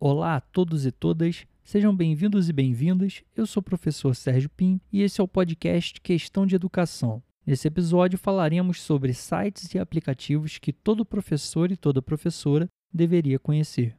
Olá a todos e todas, sejam bem-vindos e bem-vindas. Eu sou o professor Sérgio Pinho e esse é o podcast Questão de Educação. Nesse episódio falaremos sobre sites e aplicativos que todo professor e toda professora deveria conhecer.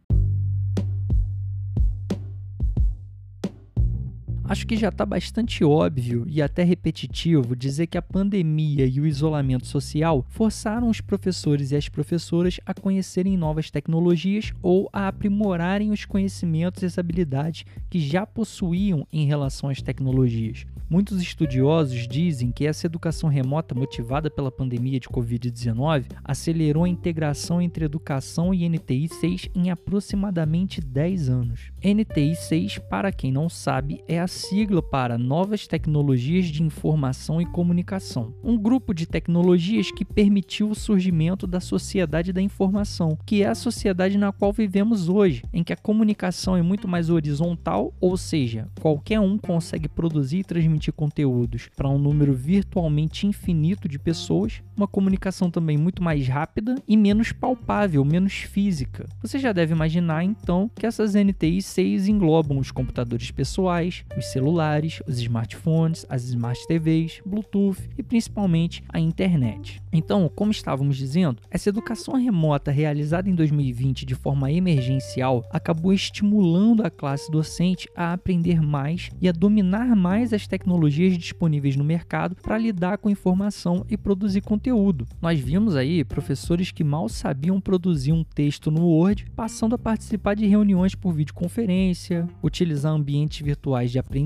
Acho que já está bastante óbvio e até repetitivo dizer que a pandemia e o isolamento social forçaram os professores e as professoras a conhecerem novas tecnologias ou a aprimorarem os conhecimentos e as habilidades que já possuíam em relação às tecnologias. Muitos estudiosos dizem que essa educação remota motivada pela pandemia de Covid-19 acelerou a integração entre educação e NTI 6 em aproximadamente 10 anos. NTI 6, para quem não sabe, é a sigla para Novas Tecnologias de Informação e Comunicação, um grupo de tecnologias que permitiu o surgimento da sociedade da informação, que é a sociedade na qual vivemos hoje, em que a comunicação é muito mais horizontal, ou seja, qualquer um consegue produzir e transmitir conteúdos para um número virtualmente infinito de pessoas, uma comunicação também muito mais rápida e menos palpável, menos física. Você já deve imaginar então que essas NTI 6 englobam os computadores pessoais, os celulares, os smartphones, as smart TVs, Bluetooth e principalmente a internet. Então, como estávamos dizendo, essa educação remota realizada em 2020 de forma emergencial acabou estimulando a classe docente a aprender mais e a dominar mais as tecnologias disponíveis no mercado para lidar com informação e produzir conteúdo. Nós vimos aí professores que mal sabiam produzir um texto no Word, passando a participar de reuniões por videoconferência, utilizar ambientes virtuais de aprendizagem,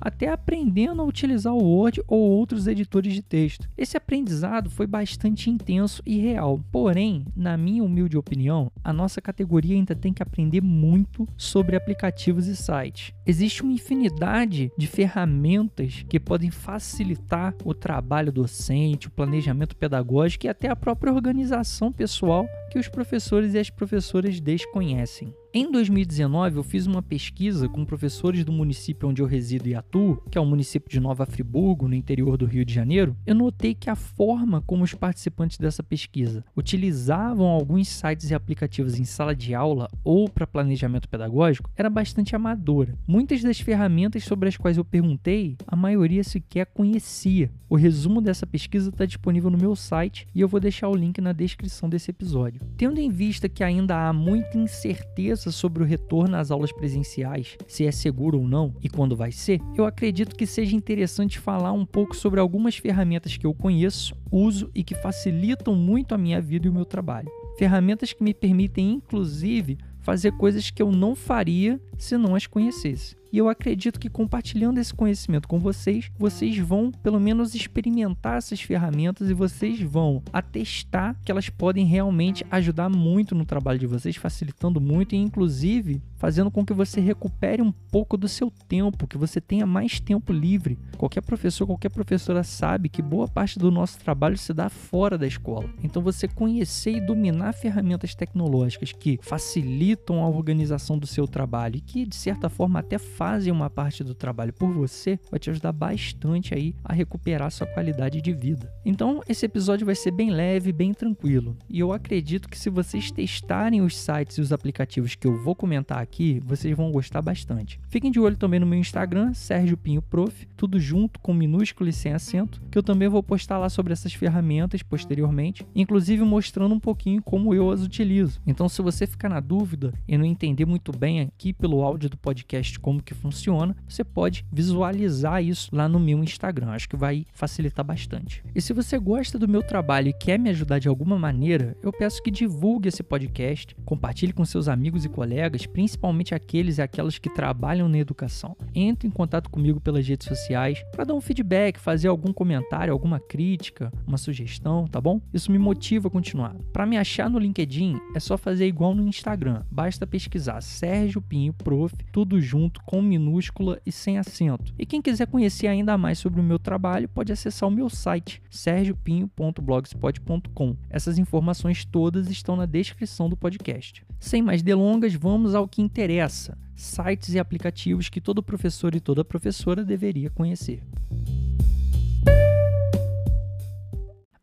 até aprendendo a utilizar o Word ou outros editores de texto. Esse aprendizado foi bastante intenso e real. Porém, na minha humilde opinião, a nossa categoria ainda tem que aprender muito sobre aplicativos e sites. Existe uma infinidade de ferramentas que podem facilitar o trabalho docente, o planejamento pedagógico e até a própria organização pessoal que os professores e as professoras desconhecem. Em 2019, eu fiz uma pesquisa com professores do município onde eu resido e atuo, que é o município de Nova Friburgo, no interior do Rio de Janeiro. Eu notei que a forma como os participantes dessa pesquisa utilizavam alguns sites e aplicativos em sala de aula ou para planejamento pedagógico era bastante amadora. Muitas das ferramentas sobre as quais eu perguntei, a maioria sequer conhecia. O resumo dessa pesquisa está disponível no meu site e eu vou deixar o link na descrição desse episódio. Tendo em vista que ainda há muita incerteza sobre o retorno às aulas presenciais, se é seguro ou não e quando vai ser, eu acredito que seja interessante falar um pouco sobre algumas ferramentas que eu conheço, uso e que facilitam muito a minha vida e o meu trabalho. Ferramentas que me permitem, inclusive, fazer coisas que eu não faria se não as conhecesse. E eu acredito que compartilhando esse conhecimento com vocês, vocês vão pelo menos experimentar essas ferramentas e vocês vão atestar que elas podem realmente ajudar muito no trabalho de vocês, facilitando muito e inclusive fazendo com que você recupere um pouco do seu tempo, que você tenha mais tempo livre. Qualquer professor, qualquer professora sabe que boa parte do nosso trabalho se dá fora da escola. Então você conhecer e dominar ferramentas tecnológicas que facilitam a organização do seu trabalho e que de certa forma até fazem uma parte do trabalho por você, vai te ajudar bastante aí a recuperar sua qualidade de vida. Então, esse episódio vai ser bem leve, bem tranquilo. E eu acredito que se vocês testarem os sites e os aplicativos que eu vou comentar aqui, vocês vão gostar bastante. Fiquem de olho também no meu Instagram, Sérgio Pinho Prof, tudo junto com minúsculo e sem acento, que eu também vou postar lá sobre essas ferramentas posteriormente, inclusive mostrando um pouquinho como eu as utilizo. Então, se você ficar na dúvida e não entender muito bem aqui pelo áudio do podcast como que que funciona, você pode visualizar isso lá no meu Instagram. Acho que vai facilitar bastante. E se você gosta do meu trabalho e quer me ajudar de alguma maneira, eu peço que divulgue esse podcast, compartilhe com seus amigos e colegas, principalmente aqueles e aquelas que trabalham na educação. Entre em contato comigo pelas redes sociais para dar um feedback, fazer algum comentário, alguma crítica, uma sugestão, tá bom? Isso me motiva a continuar. Para me achar no LinkedIn, é só fazer igual no Instagram. Basta pesquisar Sérgio Pinho Prof, tudo junto com minúscula e sem acento. E quem quiser conhecer ainda mais sobre o meu trabalho, pode acessar o meu site sergiopinho.blogspot.com. Essas informações todas estão na descrição do podcast. Sem mais delongas, vamos ao que interessa: sites e aplicativos que todo professor e toda professora deveria conhecer.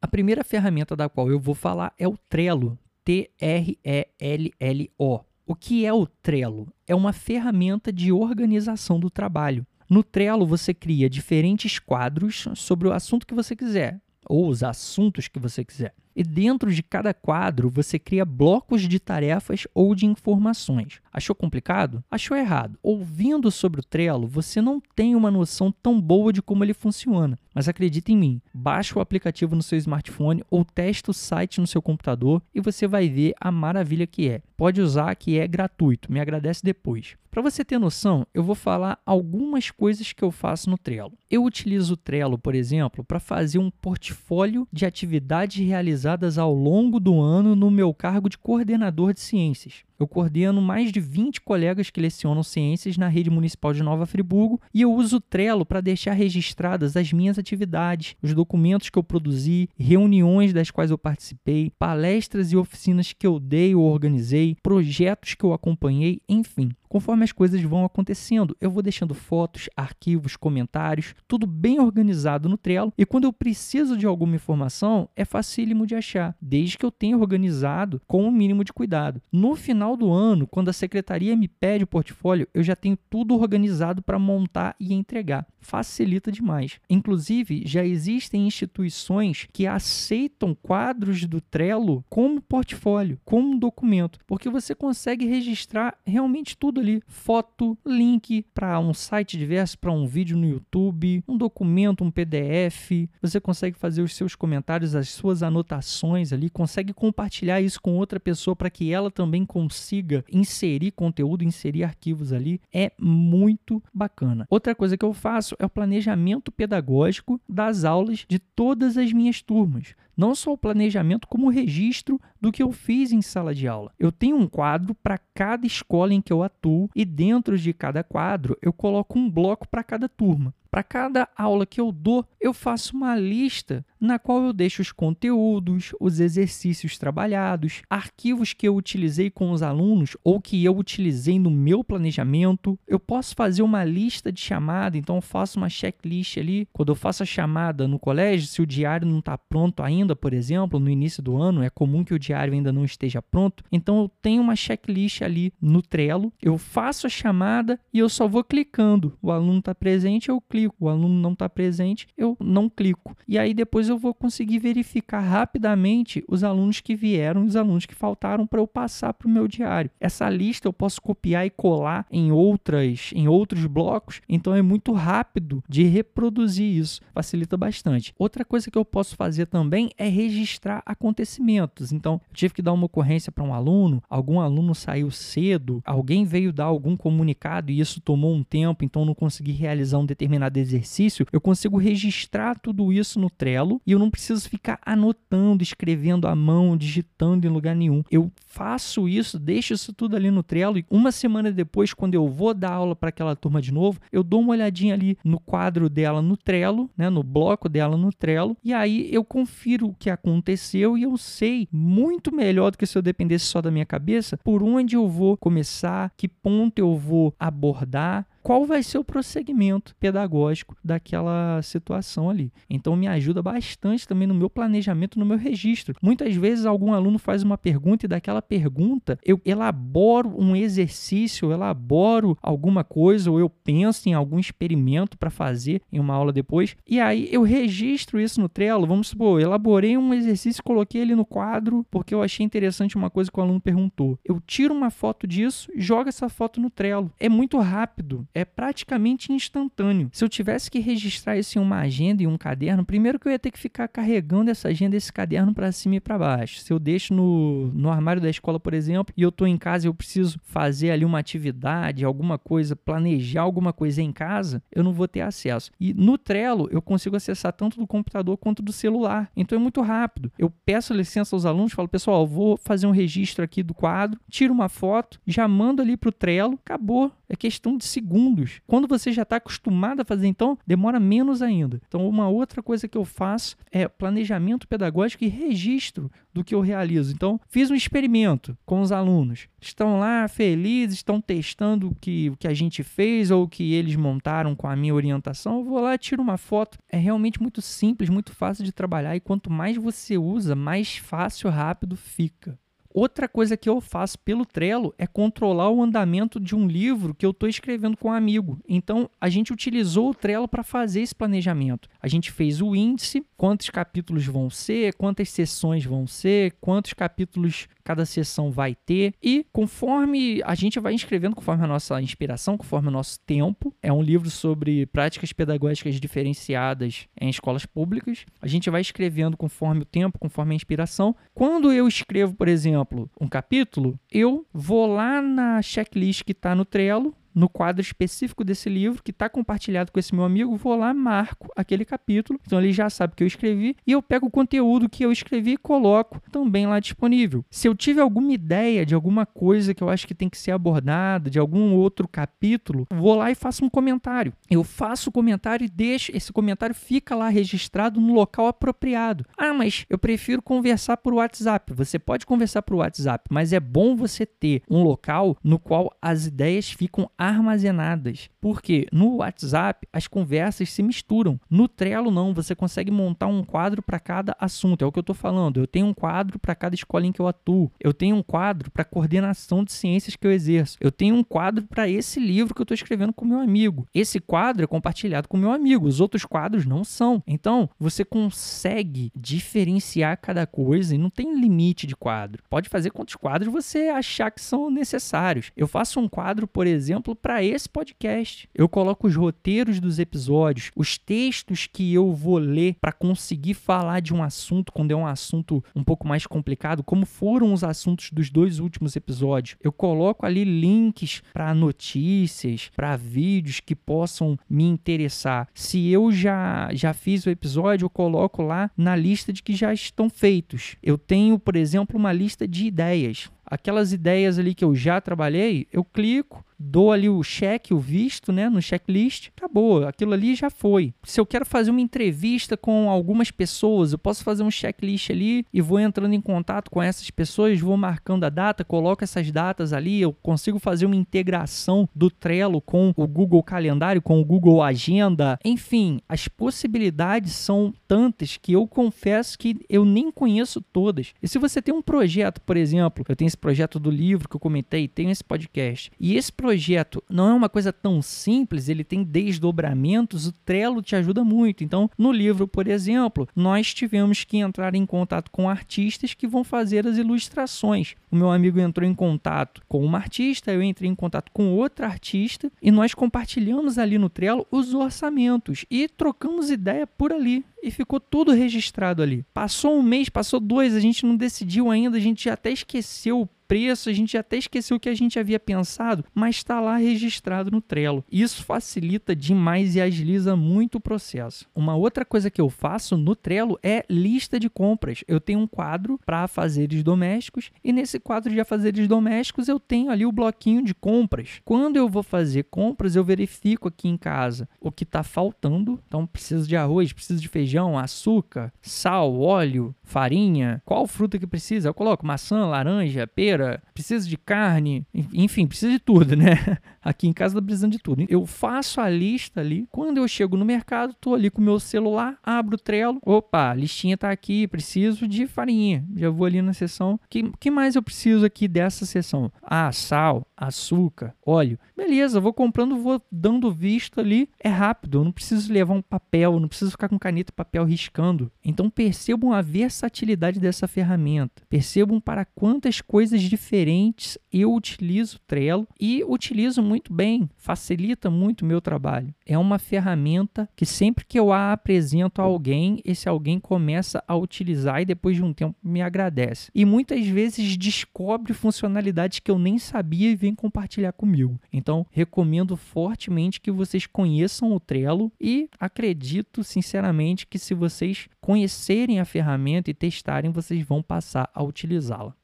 A primeira ferramenta da qual eu vou falar é o Trello, T-R-E-L-L-O O que é o Trello? É uma ferramenta de organização do trabalho. No Trello, você cria diferentes quadros sobre o assunto que você quiser, ou os assuntos que você quiser. E dentro de cada quadro, você cria blocos de tarefas ou de informações. Achou complicado? Achou errado. Ouvindo sobre o Trello, você não tem uma noção tão boa de como ele funciona. Mas acredite em mim, baixe o aplicativo no seu smartphone ou teste o site no seu computador e você vai ver a maravilha que é. Pode usar que é gratuito, me agradece depois. Para você ter noção, eu vou falar algumas coisas que eu faço no Trello. Eu utilizo o Trello, por exemplo, para fazer um portfólio de atividades realizadas ao longo do ano no meu cargo de coordenador de ciências. Eu coordeno mais de 20 colegas que lecionam ciências na rede municipal de Nova Friburgo e eu uso o Trello para deixar registradas as minhas atividades, os documentos que eu produzi, reuniões das quais eu participei, palestras e oficinas que eu dei ou organizei, projetos que eu acompanhei, enfim. Conforme as coisas vão acontecendo, eu vou deixando fotos, arquivos, comentários, tudo bem organizado no Trello. E quando eu preciso de alguma informação, é facílimo de achar, desde que eu tenha organizado com o um mínimo de cuidado. No final do ano, quando a secretaria me pede o portfólio, eu já tenho tudo organizado para montar e entregar. Facilita demais. Inclusive, já existem instituições que aceitam quadros do Trello como portfólio, como documento, porque você consegue registrar realmente tudo tudo ali: foto, link para um site diverso, para um vídeo no YouTube, um documento, um PDF. Você consegue fazer os seus comentários, as suas anotações ali, consegue compartilhar isso com outra pessoa para que ela também consiga inserir conteúdo, inserir arquivos ali. É muito bacana. Outra coisa que eu faço é o planejamento pedagógico das aulas de todas as minhas turmas não só o planejamento, como o registro do que eu fiz em sala de aula. Eu tenho um quadro para cada escola em que eu atuo e dentro de cada quadro eu coloco um bloco para cada turma. Para cada aula que eu dou, eu faço uma lista na qual eu deixo os conteúdos, os exercícios trabalhados, arquivos que eu utilizei com os alunos ou que eu utilizei no meu planejamento. Eu posso fazer uma lista de chamada, então eu faço uma checklist ali. Quando eu faço a chamada no colégio, se o diário não está pronto ainda, por exemplo, no início do ano, é comum que o diário ainda não esteja pronto. Então eu tenho uma checklist ali no Trello, eu faço a chamada e eu só vou clicando. O aluno está presente, eu clico clico, o aluno não está presente, eu não clico. E aí depois eu vou conseguir verificar rapidamente os alunos que vieram os alunos que faltaram para eu passar para o meu diário. Essa lista eu posso copiar e colar em outras, em outros blocos, então é muito rápido de reproduzir isso, facilita bastante. Outra coisa que eu posso fazer também é registrar acontecimentos. Então, eu tive que dar uma ocorrência para um aluno, algum aluno saiu cedo, alguém veio dar algum comunicado e isso tomou um tempo, então não consegui realizar um determinado determinado exercício, eu consigo registrar tudo isso no Trello e eu não preciso ficar anotando, escrevendo à mão, digitando em lugar nenhum. Eu faço isso, deixo isso tudo ali no Trello e uma semana depois, quando eu vou dar aula para aquela turma de novo, eu dou uma olhadinha ali no quadro dela no Trello, né, no bloco dela no Trello, e aí eu confiro o que aconteceu e eu sei muito melhor do que se eu dependesse só da minha cabeça por onde eu vou começar, que ponto eu vou abordar, qual vai ser o prosseguimento pedagógico daquela situação ali. Então me ajuda bastante também no meu planejamento, no meu registro. Muitas vezes algum aluno faz uma pergunta e daquela pergunta eu elaboro um exercício, eu elaboro alguma coisa ou eu penso em algum experimento para fazer em uma aula depois e aí eu registro isso no Trello. Vamos supor, elaborei um exercício, coloquei ele no quadro porque eu achei interessante uma coisa que o aluno perguntou. Eu tiro uma foto disso, jogo essa foto no Trello. É muito rápido, praticamente instantâneo. Se eu tivesse que registrar isso em uma agenda e um caderno, primeiro que eu ia ter que ficar carregando essa agenda, esse caderno para cima e para baixo. Se eu deixo no, no armário da escola, por exemplo, e eu estou em casa e eu preciso fazer ali uma atividade, alguma coisa, planejar alguma coisa em casa, eu não vou ter acesso. E no Trello eu consigo acessar tanto do computador quanto do celular. Então é muito rápido. Eu peço licença aos alunos, falo, pessoal, vou fazer um registro aqui do quadro, tiro uma foto, já mando ali para o Trello, acabou. É questão de segundos. Quando você já está acostumado a fazer, então, demora menos ainda. Então, uma outra coisa que eu faço é planejamento pedagógico e registro do que eu realizo. Então, fiz um experimento com os alunos. Estão lá felizes, estão testando o que, o que a gente fez ou o que eles montaram com a minha orientação. Eu vou lá, tiro uma foto. É realmente muito simples, muito fácil de trabalhar e quanto mais você usa, mais fácil, rápido fica. Outra coisa que eu faço pelo Trello é controlar o andamento de um livro que eu estou escrevendo com um amigo. Então, a gente utilizou o Trello para fazer esse planejamento. A gente fez o índice, quantos capítulos vão ser, quantas sessões vão ser, quantos capítulos cada sessão vai ter. E conforme a gente vai escrevendo, conforme a nossa inspiração, conforme o nosso tempo, é um livro sobre práticas pedagógicas diferenciadas em escolas públicas. A gente vai escrevendo conforme o tempo, conforme a inspiração. Quando eu escrevo, por exemplo, um capítulo, eu vou lá na checklist que está no Trello no quadro específico desse livro que está compartilhado com esse meu amigo, vou lá, marco aquele capítulo, então ele já sabe que eu escrevi, e eu pego o conteúdo que eu escrevi e coloco também lá disponível. Se eu tiver alguma ideia de alguma coisa que eu acho que tem que ser abordada, de algum outro capítulo, vou lá e faço um comentário. Eu faço o comentário e deixo, esse comentário fica lá registrado no local apropriado. Ah, mas eu prefiro conversar por WhatsApp. Você pode conversar por WhatsApp, mas é bom você ter um local no qual as ideias ficam armazenadas. Porque no WhatsApp as conversas se misturam. No Trello não, você consegue montar um quadro para cada assunto. É o que eu estou falando. Eu tenho um quadro para cada escola em que eu atuo. Eu tenho um quadro para coordenação de ciências que eu exerço. Eu tenho um quadro para esse livro que eu estou escrevendo com meu amigo. Esse quadro é compartilhado com meu amigo. Os outros quadros não são. Então você consegue diferenciar cada coisa e não tem limite de quadro. Pode fazer quantos quadros você achar que são necessários. Eu faço um quadro, por exemplo exemplo, para esse podcast. Eu coloco os roteiros dos episódios, os textos que eu vou ler para conseguir falar de um assunto quando é um assunto um pouco mais complicado, como foram os assuntos dos dois últimos episódios. Eu coloco ali links para notícias, para vídeos que possam me interessar. Se eu já já fiz o episódio, eu coloco lá na lista de que já estão feitos. Eu tenho, por exemplo, uma lista de ideias aquelas ideias ali que eu já trabalhei, eu clico, dou ali o check, o visto, né, no checklist, acabou, aquilo ali já foi. Se eu quero fazer uma entrevista com algumas pessoas, eu posso fazer um checklist ali e vou entrando em contato com essas pessoas, vou marcando a data, coloco essas datas ali, eu consigo fazer uma integração do Trello com o Google Calendário, com o Google Agenda, enfim, as possibilidades são tantas que eu confesso que eu nem conheço todas. E se você tem um projeto, por exemplo, eu tenho esse projeto do livro que eu comentei, tenho esse podcast, e esse projeto não é uma coisa tão simples, ele tem desdobramentos, o Trello te ajuda muito. Então, no livro, por exemplo, nós tivemos que entrar em contato com artistas que vão fazer as ilustrações. O meu amigo entrou em contato com uma artista, eu entrei em contato com outra artista e nós compartilhamos ali no Trello os orçamentos e trocamos ideia por ali e ficou tudo registrado ali. Passou um mês, passou dois, a gente não decidiu ainda, a gente até esqueceu preço, a gente até esqueceu o que a gente havia pensado, mas está lá registrado no Trello. Isso facilita demais e agiliza muito o processo. Uma outra coisa que eu faço no Trello é lista de compras. Eu tenho um quadro para afazeres domésticos e nesse quadro de afazeres domésticos eu tenho ali o bloquinho de compras. Quando eu vou fazer compras, eu verifico aqui em casa o que está faltando. Então, preciso de arroz, preciso de feijão, açúcar, sal, óleo, farinha. Qual fruta que precisa? Eu coloco maçã, laranja, pera precisa de carne, enfim, precisa de tudo, né? Aqui em casa tá precisando de tudo. Eu faço a lista ali. Quando eu chego no mercado, tô ali com o meu celular, abro o Trello. Opa, a listinha tá aqui, preciso de farinha. Já vou ali na seção. Que que mais eu preciso aqui dessa seção? Ah, sal, açúcar, óleo. Beleza, vou comprando, vou dando visto ali. É rápido, eu não preciso levar um papel, não preciso ficar com caneta e papel riscando. Então percebam a versatilidade dessa ferramenta. Percebam para quantas coisas diferentes eu utilizo o Trello e utilizo muito bem, facilita muito o meu trabalho. É uma ferramenta que sempre que eu a apresento a alguém, esse alguém começa a utilizar e depois de um tempo me agradece. E muitas vezes descobre funcionalidades que eu nem sabia e vem compartilhar comigo. Então, recomendo fortemente que vocês conheçam o Trello e acredito sinceramente que se vocês conhecerem a ferramenta e testarem, vocês vão passar a utilizá-la.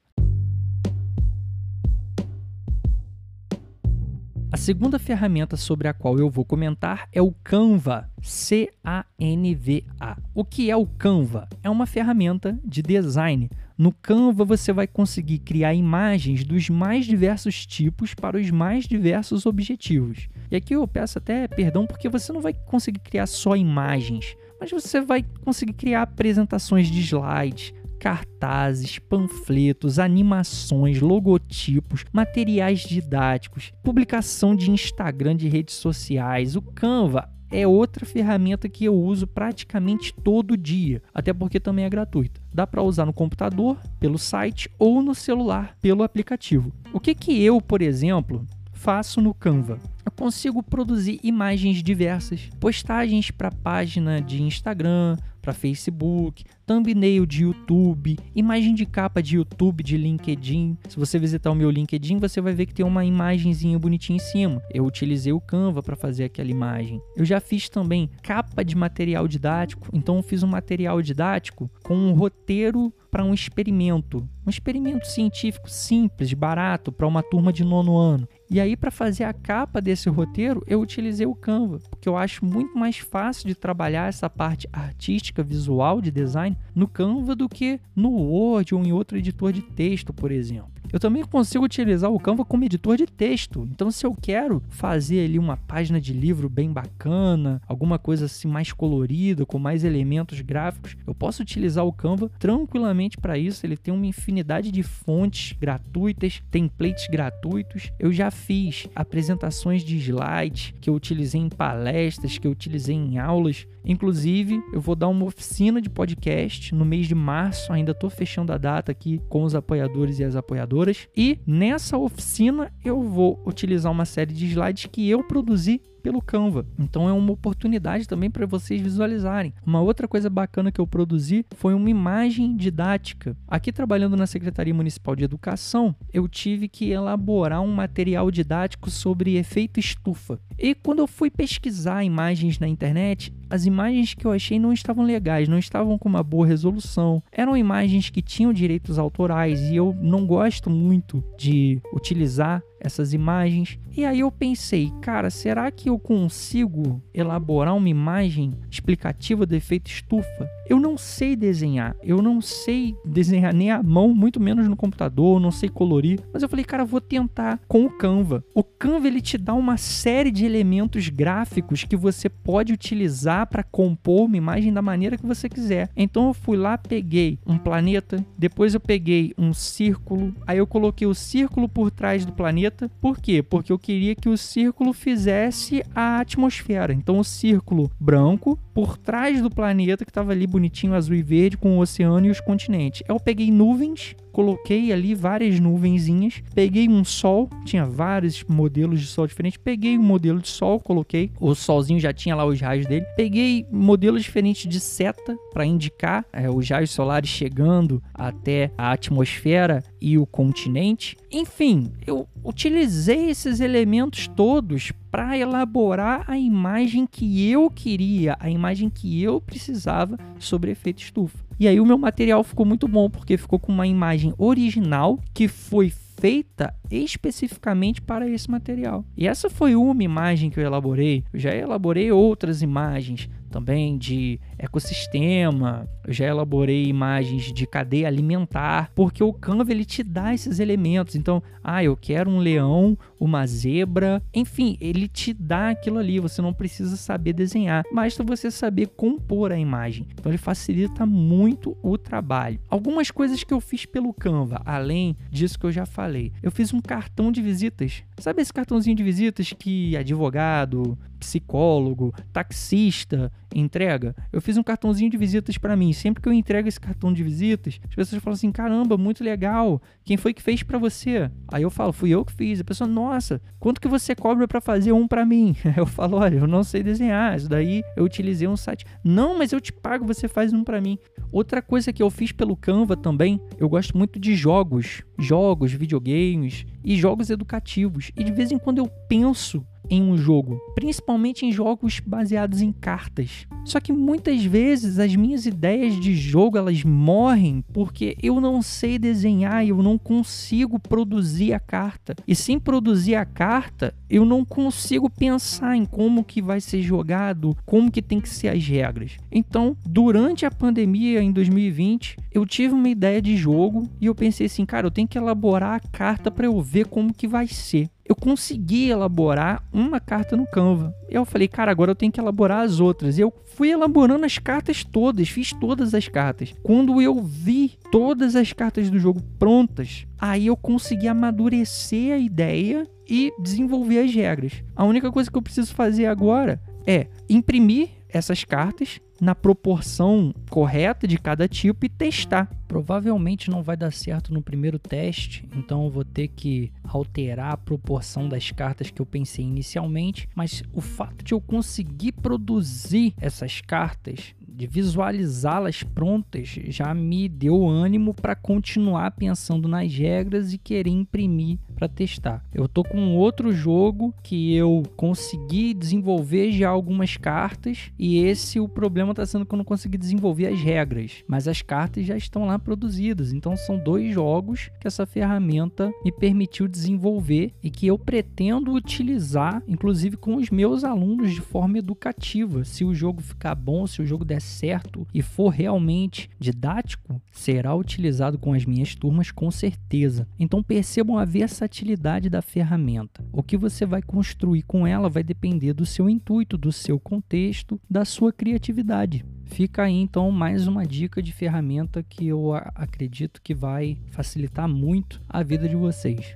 A segunda ferramenta sobre a qual eu vou comentar é o Canva, C-A-N-V-A. O que é o Canva? É uma ferramenta de design. No Canva você vai conseguir criar imagens dos mais diversos tipos para os mais diversos objetivos. E aqui eu peço até perdão porque você não vai conseguir criar só imagens, mas você vai conseguir criar apresentações de slides, cartazes, panfletos, animações, logotipos, materiais didáticos, publicação de Instagram, de redes sociais. O Canva é outra ferramenta que eu uso praticamente todo dia, até porque também é gratuita. Dá para usar no computador, pelo site ou no celular, pelo aplicativo. O que que eu, por exemplo, faço no Canva? Eu consigo produzir imagens diversas, postagens para página de Instagram, para Facebook, thumbnail de YouTube, imagem de capa de YouTube, de LinkedIn. Se você visitar o meu LinkedIn, você vai ver que tem uma imagenzinha bonitinha em cima. Eu utilizei o Canva para fazer aquela imagem. Eu já fiz também capa de material didático, então eu fiz um material didático com um roteiro para um experimento, um experimento científico simples, barato, para uma turma de nono ano. E aí, para fazer a capa desse roteiro, eu utilizei o Canva, porque eu acho muito mais fácil de trabalhar essa parte artística, visual de design no Canva do que no Word ou em outro editor de texto, por exemplo. Eu também consigo utilizar o Canva como editor de texto. Então, se eu quero fazer ali uma página de livro bem bacana, alguma coisa assim mais colorida, com mais elementos gráficos, eu posso utilizar o Canva tranquilamente para isso. Ele tem uma infinidade de fontes gratuitas, templates gratuitos. Eu já fiz apresentações de slides que eu utilizei em palestras, que eu utilizei em aulas. Inclusive, eu vou dar uma oficina de podcast no mês de março. Ainda estou fechando a data aqui com os apoiadores e as apoiadoras e nessa oficina eu vou utilizar uma série de slides que eu produzi pelo Canva. Então é uma oportunidade também para vocês visualizarem. Uma outra coisa bacana que eu produzi foi uma imagem didática. Aqui trabalhando na Secretaria Municipal de Educação, eu tive que elaborar um material didático sobre efeito estufa. E quando eu fui pesquisar imagens na internet, as imagens que eu achei não estavam legais, não estavam com uma boa resolução. Eram imagens que tinham direitos autorais e eu não gosto muito de utilizar essas imagens. E aí eu pensei, cara, será que eu consigo elaborar uma imagem explicativa do efeito estufa? Eu não sei desenhar, eu não sei desenhar nem a mão, muito menos no computador, não sei colorir. Mas eu falei, cara, vou tentar com o Canva. O Canva ele te dá uma série de elementos gráficos que você pode utilizar para compor uma imagem da maneira que você quiser. Então eu fui lá, peguei um planeta, depois eu peguei um círculo, aí eu coloquei o círculo por trás do planeta. Por quê? Porque eu queria que o círculo fizesse a atmosfera. Então o círculo branco por trás do planeta que estava ali bonitinho azul e verde com o oceano e os continentes. Eu peguei nuvens coloquei ali várias nuvenzinhas, peguei um sol, tinha vários modelos de sol diferentes, peguei um modelo de sol, coloquei, o solzinho já tinha lá os raios dele, peguei modelos diferentes de seta para indicar é, os raios solares chegando até a atmosfera e o continente. Enfim, eu utilizei esses elementos todos para elaborar a imagem que eu queria, a imagem que eu precisava sobre efeito estufa. E aí o meu material ficou muito bom porque ficou com uma imagem original que foi feita especificamente para esse material. E essa foi uma imagem que eu elaborei. Eu já elaborei outras imagens também de ecossistema, eu já elaborei imagens de cadeia alimentar, porque o Canva ele te dá esses elementos. Então, ah, eu quero um leão, uma zebra, enfim, ele te dá aquilo ali, você não precisa saber desenhar, basta você saber compor a imagem. Então ele facilita muito o trabalho. Algumas coisas que eu fiz pelo Canva, além disso que eu já falei. Eu fiz um cartão de visitas. Sabe esse cartãozinho de visitas que advogado, psicólogo, taxista entrega? Eu fiz um cartãozinho de visitas para mim. Sempre que eu entrego esse cartão de visitas, as pessoas falam assim: caramba, muito legal. Quem foi que fez para você? Aí eu falo: fui eu que fiz. A pessoa: nossa, quanto que você cobra para fazer um para mim? Eu falo: olha, eu não sei desenhar. Isso daí eu utilizei um site. Não, mas eu te pago, você faz um para mim. Outra coisa que eu fiz pelo Canva também, eu gosto muito de jogos, jogos, videogames e jogos educativos. E de vez em quando eu penso em um jogo, principalmente em jogos baseados em cartas. Só que muitas vezes as minhas ideias de jogo elas morrem porque eu não sei desenhar eu não consigo produzir a carta. E sem produzir a carta, eu não consigo pensar em como que vai ser jogado, como que tem que ser as regras. Então, durante a pandemia em 2020, eu tive uma ideia de jogo e eu pensei assim, cara, eu tenho que elaborar a carta para eu ver como que vai ser. Eu consegui elaborar uma carta no Canva. Eu falei, cara, agora eu tenho que elaborar as outras. E eu fui elaborando as cartas todas, fiz todas as cartas. Quando eu vi todas as cartas do jogo prontas, aí eu consegui amadurecer a ideia e desenvolver as regras. A única coisa que eu preciso fazer agora é imprimir essas cartas na proporção correta de cada tipo e testar. Provavelmente não vai dar certo no primeiro teste, então eu vou ter que alterar a proporção das cartas que eu pensei inicialmente, mas o fato de eu conseguir produzir essas cartas de visualizá-las prontas já me deu ânimo para continuar pensando nas regras e querer imprimir para testar. Eu tô com outro jogo que eu consegui desenvolver já algumas cartas e esse o problema está sendo que eu não consegui desenvolver as regras, mas as cartas já estão lá produzidas. Então são dois jogos que essa ferramenta me permitiu desenvolver e que eu pretendo utilizar, inclusive com os meus alunos de forma educativa. Se o jogo ficar bom, se o jogo der certo e for realmente didático, será utilizado com as minhas turmas com certeza. Então percebam a versatilidade da ferramenta. O que você vai construir com ela vai depender do seu intuito, do seu contexto, da sua criatividade. Fica aí então mais uma dica de ferramenta que eu acredito que vai facilitar muito a vida de vocês.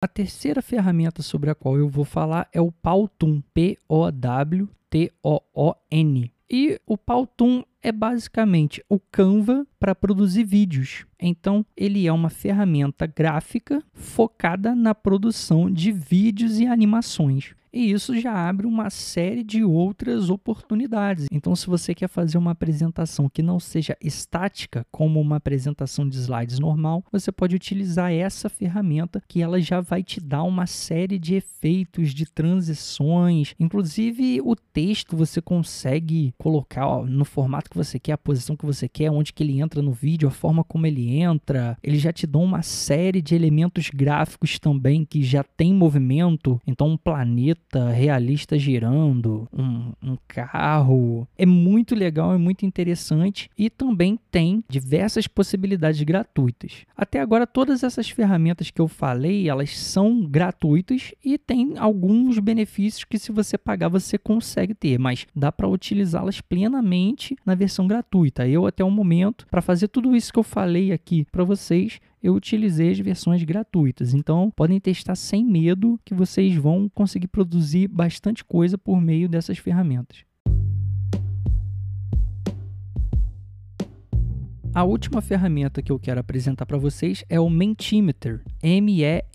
A terceira ferramenta sobre a qual eu vou falar é o Powtoon, P-O-W-T-O-O-N. E o Powtoon é basicamente o Canva para produzir vídeos. Então, ele é uma ferramenta gráfica focada na produção de vídeos e animações e isso já abre uma série de outras oportunidades. Então, se você quer fazer uma apresentação que não seja estática, como uma apresentação de slides normal, você pode utilizar essa ferramenta que ela já vai te dar uma série de efeitos, de transições, inclusive o texto você consegue colocar ó, no formato que você quer, a posição que você quer, onde que ele entra no vídeo, a forma como ele entra. Ele já te dá uma série de elementos gráficos também que já tem movimento, então um planeta realista girando, um, um carro. É muito legal, é muito interessante e também tem diversas possibilidades gratuitas. Até agora, todas essas ferramentas que eu falei, elas são gratuitas e tem alguns benefícios que se você pagar você consegue ter, mas dá para utilizá-las plenamente na versão gratuita. Eu até o momento, para fazer tudo isso que eu falei aqui para vocês, eu utilizei as versões gratuitas. Então, podem testar sem medo que vocês vão conseguir produzir bastante coisa por meio dessas ferramentas. A última ferramenta que eu quero apresentar para vocês é o Mentimeter, M-E-N-T-I-M-E-T-E-R.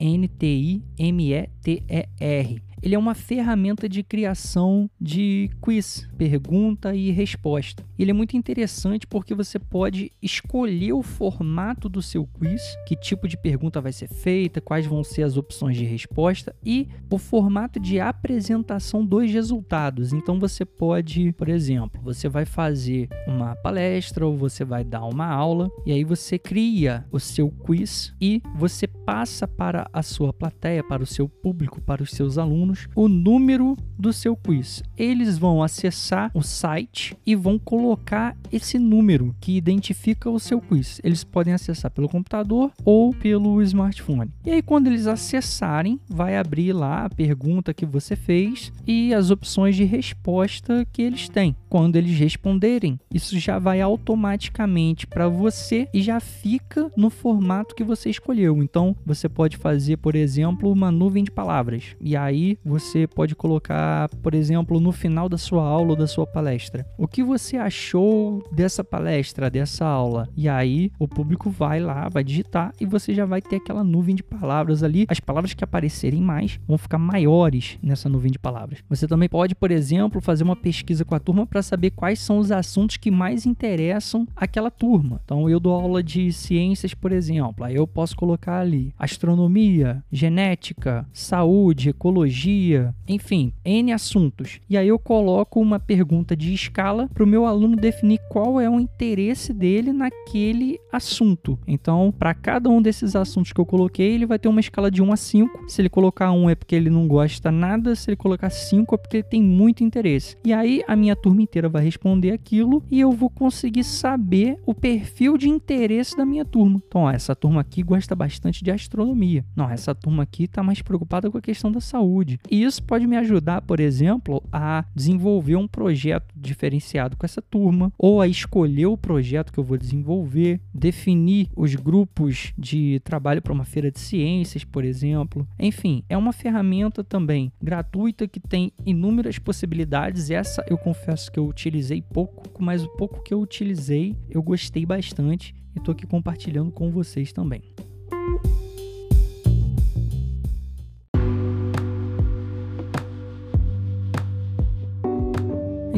Ele é uma ferramenta de criação de quiz, pergunta e resposta. Ele é muito interessante porque você pode escolher o formato do seu quiz, que tipo de pergunta vai ser feita, quais vão ser as opções de resposta e o formato de apresentação dos resultados. Então você pode, por exemplo, você vai fazer uma palestra ou você vai dar uma aula e aí você cria o seu quiz e você passa para a sua plateia, para o seu público, para os seus alunos o número do seu quiz. Eles vão acessar o site e vão colocar esse número que identifica o seu quiz. Eles podem acessar pelo computador ou pelo smartphone. E aí, quando eles acessarem, vai abrir lá a pergunta que você fez e as opções de resposta que eles têm. Quando eles responderem, isso já vai automaticamente para você e já fica no formato que você escolheu. Então, você pode fazer, por exemplo, uma nuvem de palavras. E aí você pode colocar, por exemplo, no final da sua aula ou da sua palestra. O que você achou dessa palestra, dessa aula? E aí o público vai lá, vai digitar e você já vai ter aquela nuvem de palavras ali. As palavras que aparecerem mais vão ficar maiores nessa nuvem de palavras. Você também pode, por exemplo, fazer uma pesquisa com a turma para saber quais são os assuntos que mais interessam aquela turma. Então eu dou aula de ciências, por exemplo. Aí eu posso colocar ali astronomia, genética, saúde, ecologia tecnologia, enfim, N assuntos. E aí eu coloco uma pergunta de escala para o meu aluno definir qual é o interesse dele naquele assunto. Então, para cada um desses assuntos que eu coloquei, ele vai ter uma escala de 1 a 5. Se ele colocar 1 é porque ele não gosta nada, se ele colocar 5 é porque ele tem muito interesse. E aí a minha turma inteira vai responder aquilo e eu vou conseguir saber o perfil de interesse da minha turma. Então, ó, essa turma aqui gosta bastante de astronomia. Não, essa turma aqui está mais preocupada com a questão da saúde. E isso pode me ajudar, por exemplo, a desenvolver um projeto diferenciado com essa turma, ou a escolher o projeto que eu vou desenvolver, definir os grupos de trabalho para uma feira de ciências, por exemplo. Enfim, é uma ferramenta também gratuita que tem inúmeras possibilidades. Essa eu confesso que eu utilizei pouco, mas o pouco que eu utilizei eu gostei bastante e estou aqui compartilhando com vocês também.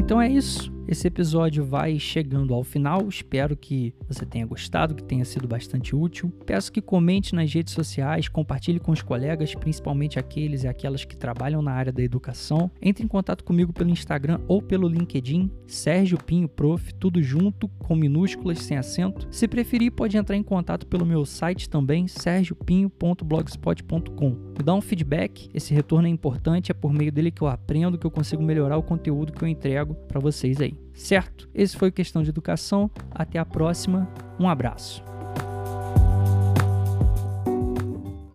Então é isso. Esse episódio vai chegando ao final. Espero que você tenha gostado, que tenha sido bastante útil. Peço que comente nas redes sociais, compartilhe com os colegas, principalmente aqueles e aquelas que trabalham na área da educação. Entre em contato comigo pelo Instagram ou pelo LinkedIn, Sérgio Pinho Prof, tudo junto, com minúsculas, sem acento. Se preferir, pode entrar em contato pelo meu site também, sergiopinho.blogspot.com. Me dá um feedback, esse retorno é importante, é por meio dele que eu aprendo, que eu consigo melhorar o conteúdo que eu entrego para vocês aí certo? Esse foi Questão de Educação. Até a próxima. Um abraço.